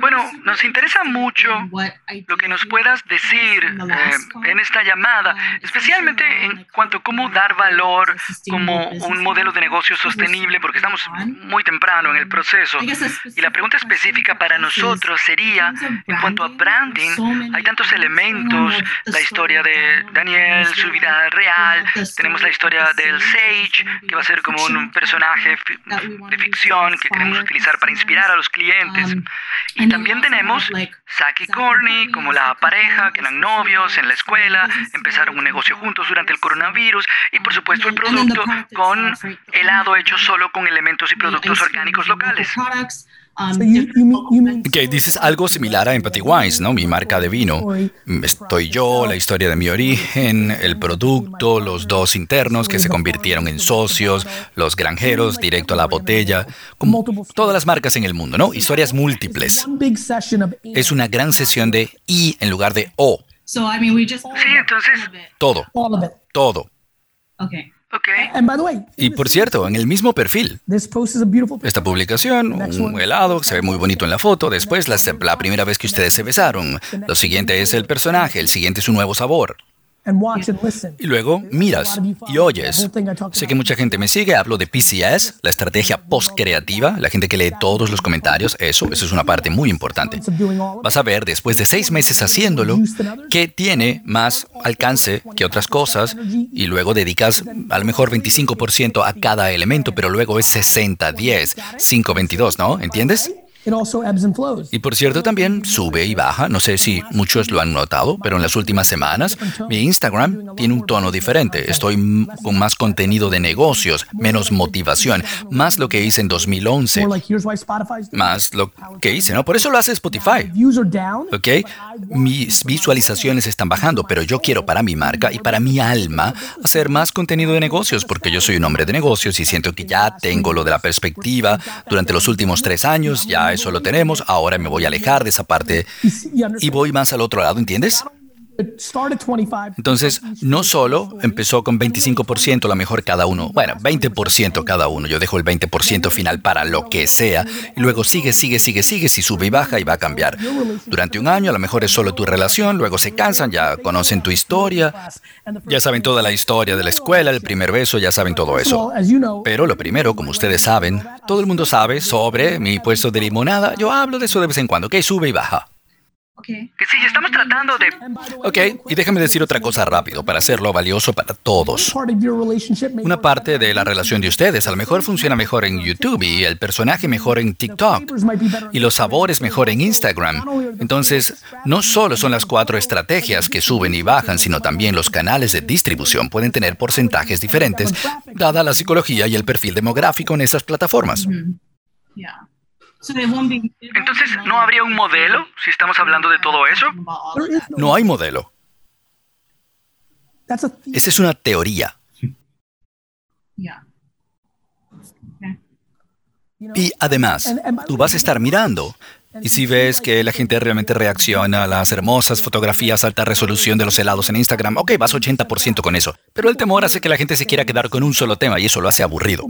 Bueno, nos interesa mucho lo que nos puedas decir eh, en esta llamada, especialmente en cuanto a cómo dar valor como un modelo de negocio sostenible, porque estamos muy temprano en el proceso. Y la pregunta específica para nosotros sería, en cuanto a branding, hay tantos elementos, la historia de Daniel, su vida real, tenemos la historia del Sage, que va a ser como un personaje de ficción que queremos utilizar para inspirar a los clientes. Um, y también tenemos Zack y Courtney como la pareja que eran novios en la escuela, empezaron un negocio juntos durante el coronavirus y por supuesto el producto con helado hecho solo con elementos y productos orgánicos locales. Um, que dices algo similar a Empathy Wines, ¿no? Mi marca de vino. Estoy yo, la historia de mi origen, el producto, los dos internos que se convirtieron en socios, los granjeros directo a la botella, como todas las marcas en el mundo, ¿no? Historias múltiples. Es una gran sesión de I en lugar de O. Sí, entonces. Todo. Todo. Okay. Y por cierto, en el mismo perfil. Esta publicación, un helado, se ve muy bonito en la foto. Después, la, la primera vez que ustedes se besaron. Lo siguiente es el personaje. El siguiente es un nuevo sabor. Y luego miras y oyes. Sé que mucha gente me sigue, hablo de PCS, la estrategia post-creativa, la gente que lee todos los comentarios, eso, eso es una parte muy importante. Vas a ver, después de seis meses haciéndolo, que tiene más alcance que otras cosas y luego dedicas a lo mejor 25% a cada elemento, pero luego es 60, 10, 5, 22, ¿no? ¿Entiendes? Y por cierto, también sube y baja. No sé si muchos lo han notado, pero en las últimas semanas mi Instagram tiene un tono diferente. Estoy con más contenido de negocios, menos motivación, más lo que hice en 2011. Más lo que hice, ¿no? Por eso lo hace Spotify. ¿Ok? Mis visualizaciones están bajando, pero yo quiero para mi marca y para mi alma hacer más contenido de negocios porque yo soy un hombre de negocios y siento que ya tengo lo de la perspectiva durante los últimos tres años, ya eso lo tenemos, ahora me voy a alejar de esa parte y voy más al otro lado, ¿entiendes? Entonces, no solo empezó con 25% la mejor cada uno, bueno, 20% cada uno, yo dejo el 20% final para lo que sea, y luego sigue, sigue, sigue, sigue, si sube y baja y va a cambiar. Durante un año a lo mejor es solo tu relación, luego se cansan, ya conocen tu historia, ya saben toda la historia de la escuela, el primer beso, ya saben todo eso. Pero lo primero, como ustedes saben, todo el mundo sabe sobre mi puesto de limonada, yo hablo de eso de vez en cuando, que sube y baja. Que sí, estamos tratando de... Ok, y déjame decir otra cosa rápido para hacerlo valioso para todos. Una parte de la relación de ustedes a lo mejor funciona mejor en YouTube y el personaje mejor en TikTok y los sabores mejor en Instagram. Entonces, no solo son las cuatro estrategias que suben y bajan, sino también los canales de distribución pueden tener porcentajes diferentes, dada la psicología y el perfil demográfico en esas plataformas. Entonces, ¿no habría un modelo si estamos hablando de todo eso? No hay modelo. Esa es una teoría. Y además, tú vas a estar mirando. Y si ves que la gente realmente reacciona a las hermosas fotografías alta resolución de los helados en Instagram, ok, vas 80% con eso. Pero el temor hace que la gente se quiera quedar con un solo tema y eso lo hace aburrido.